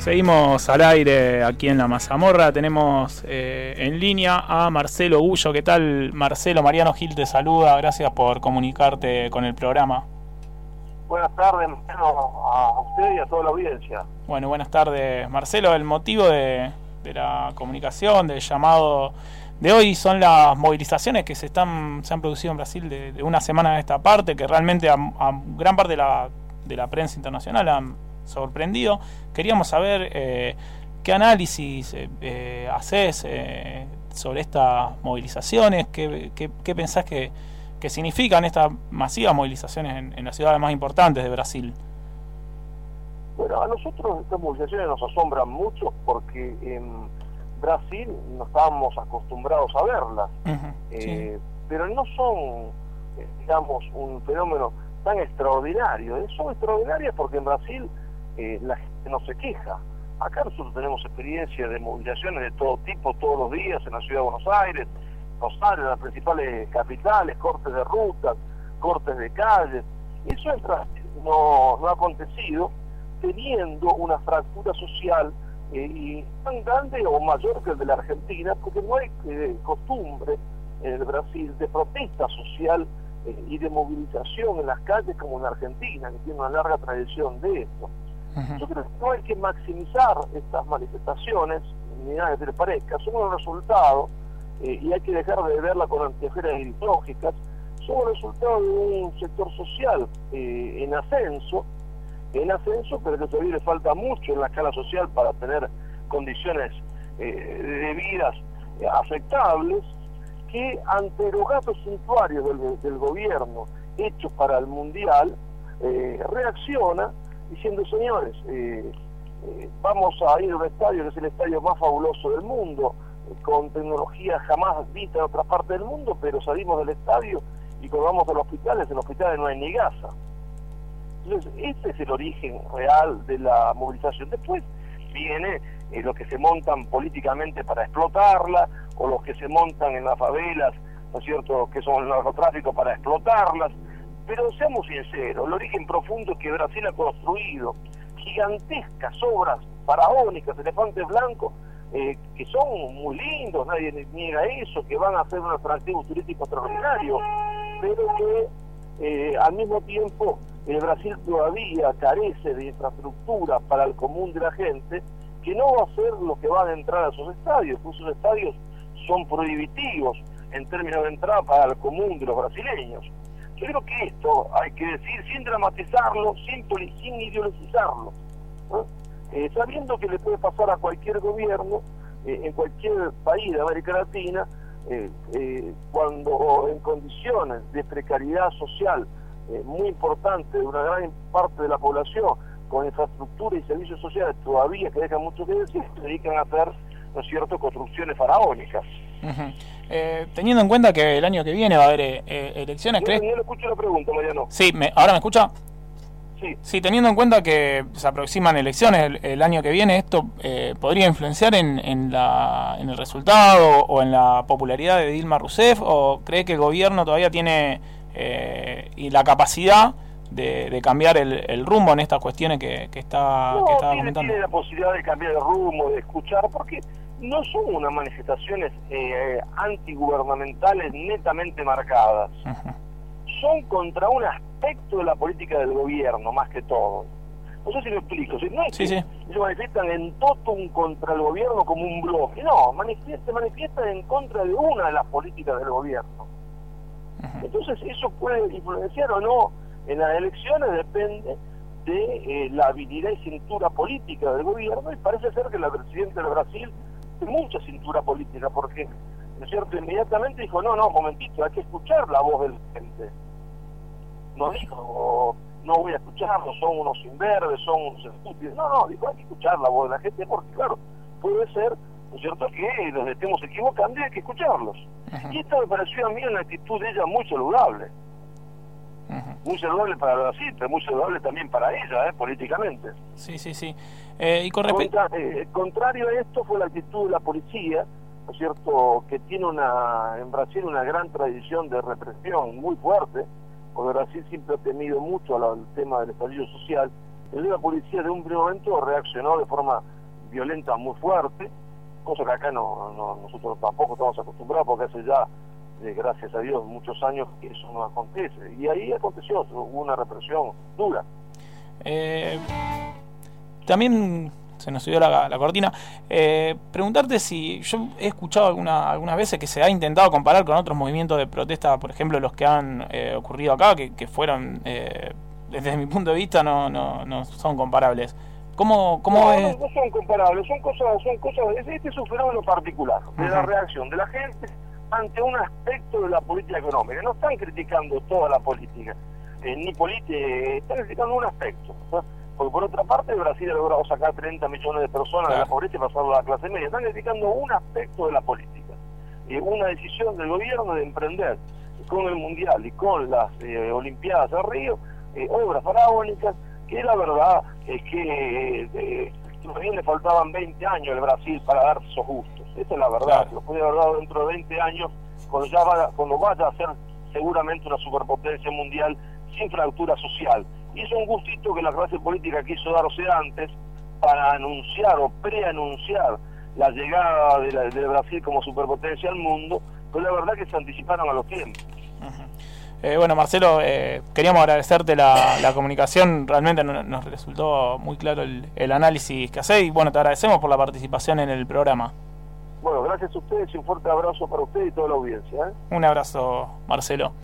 Seguimos al aire aquí en la Mazamorra. Tenemos eh, en línea a Marcelo Gullo. ¿Qué tal, Marcelo? Mariano Gil te saluda. Gracias por comunicarte con el programa. Buenas tardes, a usted y a toda la audiencia. Bueno, buenas tardes, Marcelo. El motivo de, la comunicación, del llamado de hoy son las movilizaciones que se están se han producido en Brasil de, una semana de esta parte, que realmente a, gran parte de la, de la prensa internacional han sorprendido. Queríamos saber eh, qué análisis eh, eh, haces sobre estas movilizaciones, qué, qué, pensás que, significan estas masivas movilizaciones en, las ciudades más importantes de Brasil. Bueno, a nosotros estas movilizaciones nos asombran mucho porque en Brasil no estábamos acostumbrados a verlas, pero no son, digamos, un fenómeno tan extraordinario. Son extraordinarias porque en Brasil eh, la gente no se queja. Acá nosotros tenemos experiencia de movilizaciones de todo tipo, todos los días en la ciudad de Buenos Aires, Rosario, en las principales capitales, cortes de rutas, cortes de calles. Eso no, ha acontecido teniendo una fractura social eh, tan grande o mayor que el de la Argentina, porque no hay eh, costumbre en el Brasil de protesta social y de movilización en las calles como en Argentina, que tiene una larga tradición de esto. Yo creo que no hay que maximizar estas manifestaciones, ni nada que le parezca, son un resultado, eh, y hay que dejar de verla con anteojeras ideológicas, son un resultado de un sector social eh, en ascenso, en ascenso, pero que todavía le falta mucho en la escala social para tener condiciones eh, de vidas aceptables, que ante los gastos suntuarios del, del gobierno hechos para el Mundial, reacciona diciendo, señores, eh, eh, vamos a ir a un estadio que es el estadio más fabuloso del mundo, eh, con tecnología jamás vista en otra parte del mundo, pero salimos del estadio y cuando vamos a los hospitales, en los hospitales no hay ni gasa. Entonces, ese es el origen real de la movilización. Después viene los que se montan políticamente para explotarla, o los que se montan en las favelas, ¿no es cierto?, que son el narcotráfico para explotarlas, pero seamos sinceros, el origen profundo es que Brasil ha construido gigantescas obras faraónicas, elefantes blancos, eh, que son muy lindos, nadie niega eso, que van a ser un atractivo turístico extraordinario, pero que eh, al mismo tiempo el Brasil todavía carece de infraestructura para el común de la gente, que no va a ser lo que van a entrar a esos estadios, esos estadios son prohibitivos en términos de entrada para el común de los brasileños. Creo que esto hay que decir sin dramatizarlo, sin, sin ideologizarlo, eh, sabiendo que le puede pasar a cualquier gobierno eh, en cualquier país de América Latina, eh, cuando en condiciones de precariedad social muy importante de una gran parte de la población, con infraestructura y servicios sociales todavía que dejan mucho que decir, se dedican a hacer, ¿no es cierto?, construcciones faraónicas. Eh, teniendo en cuenta que el año que viene va a haber eh, eh, elecciones, ¿crees? Le escucho la pregunta, Mariano. Sí, ¿ahora me escucha? Sí. Sí, teniendo en cuenta que se aproximan elecciones el, año que viene, ¿esto podría influenciar en, en, la, en el resultado o en la popularidad de Dilma Rousseff? ¿O cree que el gobierno todavía tiene y la capacidad de, cambiar el, rumbo en estas cuestiones que, que está, no, que está tiene, tiene la posibilidad de cambiar el rumbo, de escuchar, porque no son unas manifestaciones eh, antigubernamentales netamente marcadas. Son contra un aspecto de la política del gobierno, más que todo. No sé si lo explico. no es que se manifiestan en totum contra el gobierno como un bloque. No, se manifiestan en contra de una de las políticas del gobierno. Entonces, eso puede influenciar o no en las elecciones, depende de eh, la habilidad y cintura política del gobierno. Y parece ser que la presidenta de Brasil mucha cintura política, porque, ¿no es cierto?, inmediatamente dijo, no, no, momentito, hay que escuchar la voz del gente. No dijo, no voy a escucharlo, son unos inverdes, son unos estúpidos. No, no, dijo, hay que escuchar la voz de la gente, porque, claro, puede ser, ¿no es cierto?, que los estemos equivocando y hay que escucharlos. Y esto me pareció a mí una actitud de ella muy saludable. Muy saludable para Brasil, pero muy saludable también para ella, ¿eh? políticamente. Sí, sí, sí. Eh, y con eh, contrario a esto fue la actitud de la policía, ¿no es cierto?, que tiene una en Brasil una gran tradición de represión muy fuerte, porque Brasil siempre ha temido mucho al tema del estallido social, el de la policía de un primer momento reaccionó de forma violenta muy fuerte, cosa que acá no, no nosotros tampoco estamos acostumbrados porque hace ya, eh, gracias a Dios, muchos años que eso no acontece. Y ahí aconteció, hubo una represión dura. Eh, también se nos subió la, cortina. Eh, preguntarte si yo he escuchado alguna, algunas veces que se ha intentado comparar con otros movimientos de protesta, por ejemplo los que han eh, ocurrido acá, que, que fueron, eh, desde mi punto de vista, no, no, no son comparables. ¿Cómo, cómo no, no, son comparables, son cosas, son cosas, este es un fenómeno particular de la reacción de la gente ante un aspecto de la política económica. No están criticando toda la política, ni política, están criticando un aspecto. Porque por otra parte Brasil ha logrado sacar 30 millones de personas de la pobreza y pasarlo a la clase media. Están criticando un aspecto de la política. Eh, una decisión del gobierno de emprender con el Mundial y con las eh, Olimpiadas de Río eh, obras faraónicas que la verdad es que todavía le faltaban 20 años al Brasil para dar esos gustos. Esa es la verdad. Lo puede haber dado dentro de 20 años cuando, ya cuando vaya a ser seguramente una superpotencia mundial sin fractura social hizo un gustito que la clase política quiso darse antes para anunciar o preanunciar la llegada de, Brasil como superpotencia al mundo, pero la verdad que se anticiparon a los tiempos. Eh, bueno, Marcelo, eh, queríamos agradecerte la, comunicación, realmente nos resultó muy claro el, análisis que hacéis y bueno, te agradecemos por la participación en el programa. Bueno, gracias a ustedes y un fuerte abrazo para usted y toda la audiencia. ¿eh? Un abrazo, Marcelo.